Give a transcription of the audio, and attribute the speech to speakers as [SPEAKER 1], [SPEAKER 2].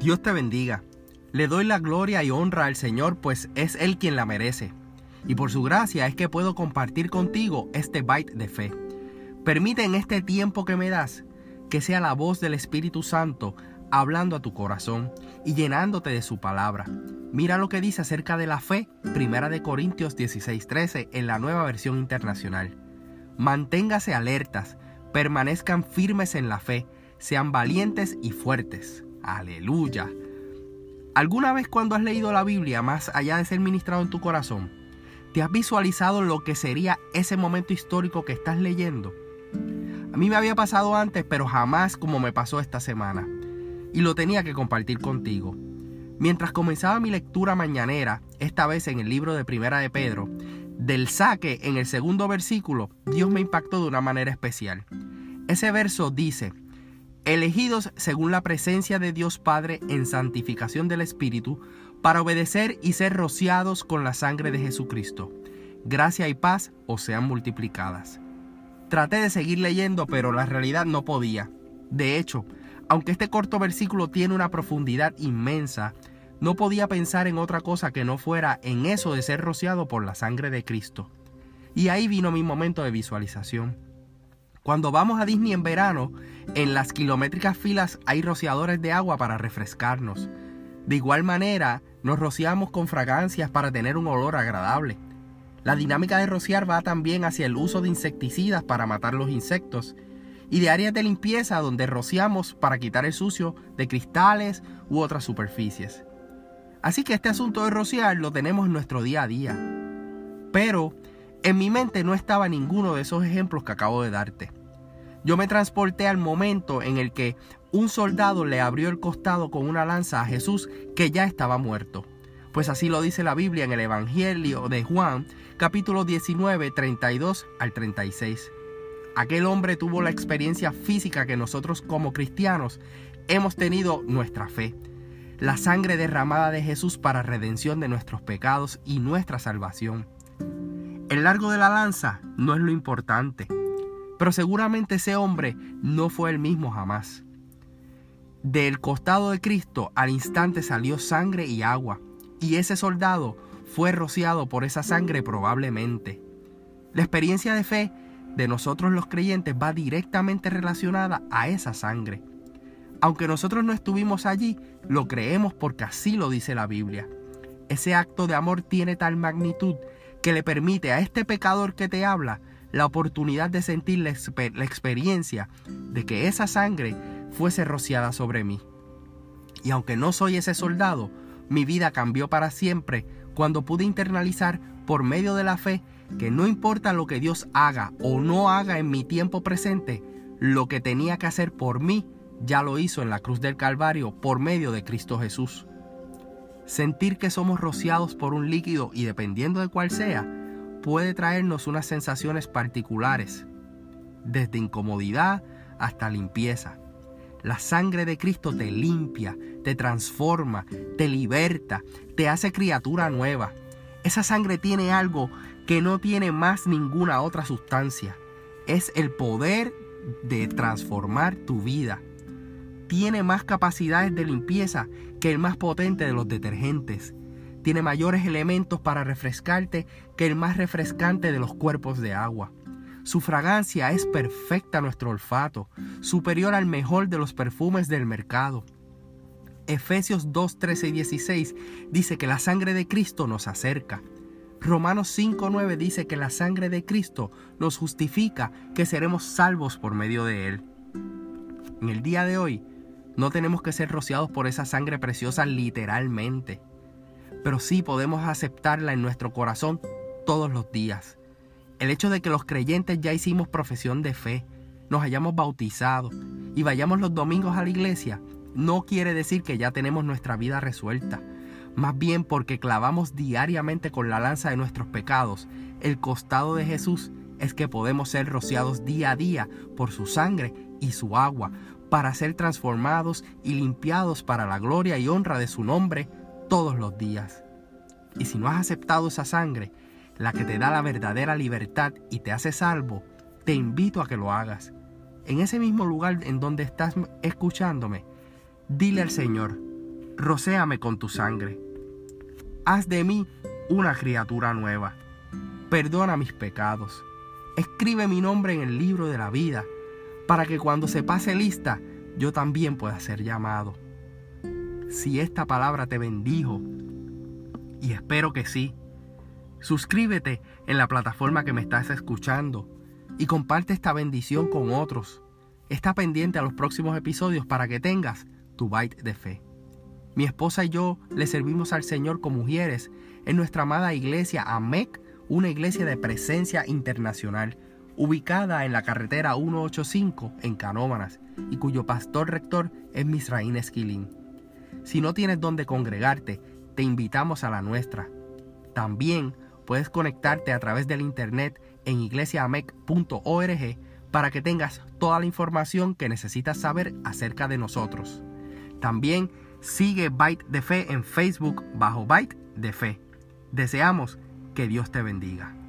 [SPEAKER 1] Dios te bendiga. Le doy la gloria y honra al Señor, pues es Él quien la merece. Y por su gracia es que puedo compartir contigo este bite de fe. Permite en este tiempo que me das que sea la voz del Espíritu Santo hablando a tu corazón y llenándote de su palabra. Mira lo que dice acerca de la fe, Primera de Corintios 16:13 en la nueva versión internacional. Manténgase alertas, permanezcan firmes en la fe, sean valientes y fuertes. Aleluya. ¿Alguna vez cuando has leído la Biblia, más allá de ser ministrado en tu corazón, te has visualizado lo que sería ese momento histórico que estás leyendo? A mí me había pasado antes, pero jamás como me pasó esta semana. Y lo tenía que compartir contigo. Mientras comenzaba mi lectura mañanera, esta vez en el libro de Primera de Pedro, del saque en el segundo versículo, Dios me impactó de una manera especial. Ese verso dice, elegidos según la presencia de Dios Padre en santificación del Espíritu, para obedecer y ser rociados con la sangre de Jesucristo. Gracia y paz os sean multiplicadas. Traté de seguir leyendo, pero la realidad no podía. De hecho, aunque este corto versículo tiene una profundidad inmensa, no podía pensar en otra cosa que no fuera en eso de ser rociado por la sangre de Cristo. Y ahí vino mi momento de visualización. Cuando vamos a Disney en verano, en las kilométricas filas hay rociadores de agua para refrescarnos. De igual manera, nos rociamos con fragancias para tener un olor agradable. La dinámica de rociar va también hacia el uso de insecticidas para matar los insectos y de áreas de limpieza donde rociamos para quitar el sucio de cristales u otras superficies. Así que este asunto de rociar lo tenemos en nuestro día a día. Pero en mi mente no estaba ninguno de esos ejemplos que acabo de darte. Yo me transporté al momento en el que un soldado le abrió el costado con una lanza a Jesús que ya estaba muerto. Pues así lo dice la Biblia en el Evangelio de Juan, capítulo 19, 32 al 36. Aquel hombre tuvo la experiencia física que nosotros como cristianos hemos tenido nuestra fe. La sangre derramada de Jesús para redención de nuestros pecados y nuestra salvación. El largo de la lanza no es lo importante, pero seguramente ese hombre no fue el mismo jamás. Del costado de Cristo al instante salió sangre y agua, y ese soldado fue rociado por esa sangre probablemente. La experiencia de fe de nosotros los creyentes va directamente relacionada a esa sangre. Aunque nosotros no estuvimos allí, lo creemos porque así lo dice la Biblia. Ese acto de amor tiene tal magnitud que le permite a este pecador que te habla la oportunidad de sentir la, experiencia de que esa sangre fuese rociada sobre mí. Y aunque no soy ese soldado, mi vida cambió para siempre cuando pude internalizar por medio de la fe que no importa lo que Dios haga o no haga en mi tiempo presente, lo que tenía que hacer por mí ya lo hizo en la cruz del Calvario por medio de Cristo Jesús. Sentir que somos rociados por un líquido y dependiendo de cuál sea, puede traernos unas sensaciones particulares, desde incomodidad hasta limpieza. La sangre de Cristo te limpia, te transforma, te liberta, te hace criatura nueva. Esa sangre tiene algo que no tiene más ninguna otra sustancia. Es el poder de transformar tu vida tiene más capacidades de limpieza que el más potente de los detergentes. Tiene mayores elementos para refrescarte que el más refrescante de los cuerpos de agua. Su fragancia es perfecta a nuestro olfato, superior al mejor de los perfumes del mercado. Efesios 2, 13 y 16 dice que la sangre de Cristo nos acerca. Romanos 5, 9 dice que la sangre de Cristo nos justifica, que seremos salvos por medio de él. En el día de hoy, no tenemos que ser rociados por esa sangre preciosa literalmente, pero sí podemos aceptarla en nuestro corazón todos los días. El hecho de que los creyentes ya hicimos profesión de fe, nos hayamos bautizado y vayamos los domingos a la iglesia, no quiere decir que ya tenemos nuestra vida resuelta. Más bien porque clavamos diariamente con la lanza de nuestros pecados el costado de Jesús es que podemos ser rociados día a día por su sangre y su agua, para ser transformados y limpiados para la gloria y honra de su nombre todos los días. Y si no has aceptado esa sangre, la que te da la verdadera libertad y te hace salvo, te invito a que lo hagas. En ese mismo lugar en donde estás escuchándome, dile al Señor, rocéame con tu sangre. Haz de mí una criatura nueva. Perdona mis pecados. Escribe mi nombre en el libro de la vida, para que cuando se pase lista, yo también pueda ser llamado. Si esta palabra te bendijo, y espero que sí, suscríbete en la plataforma que me estás escuchando y comparte esta bendición con otros. Está pendiente a los próximos episodios para que tengas tu bite de fe. Mi esposa y yo le servimos al Señor como mujeres en nuestra amada iglesia AMEC, una iglesia de presencia internacional, ubicada en la carretera 185 en Canómanas y cuyo pastor rector es Misraín Esquilín. Si no tienes donde congregarte, te invitamos a la nuestra. También puedes conectarte a través del internet en iglesiaamec.org para que tengas toda la información que necesitas saber acerca de nosotros. También sigue Byte de Fe en Facebook bajo Byte de Fe. Deseamos que Dios te bendiga.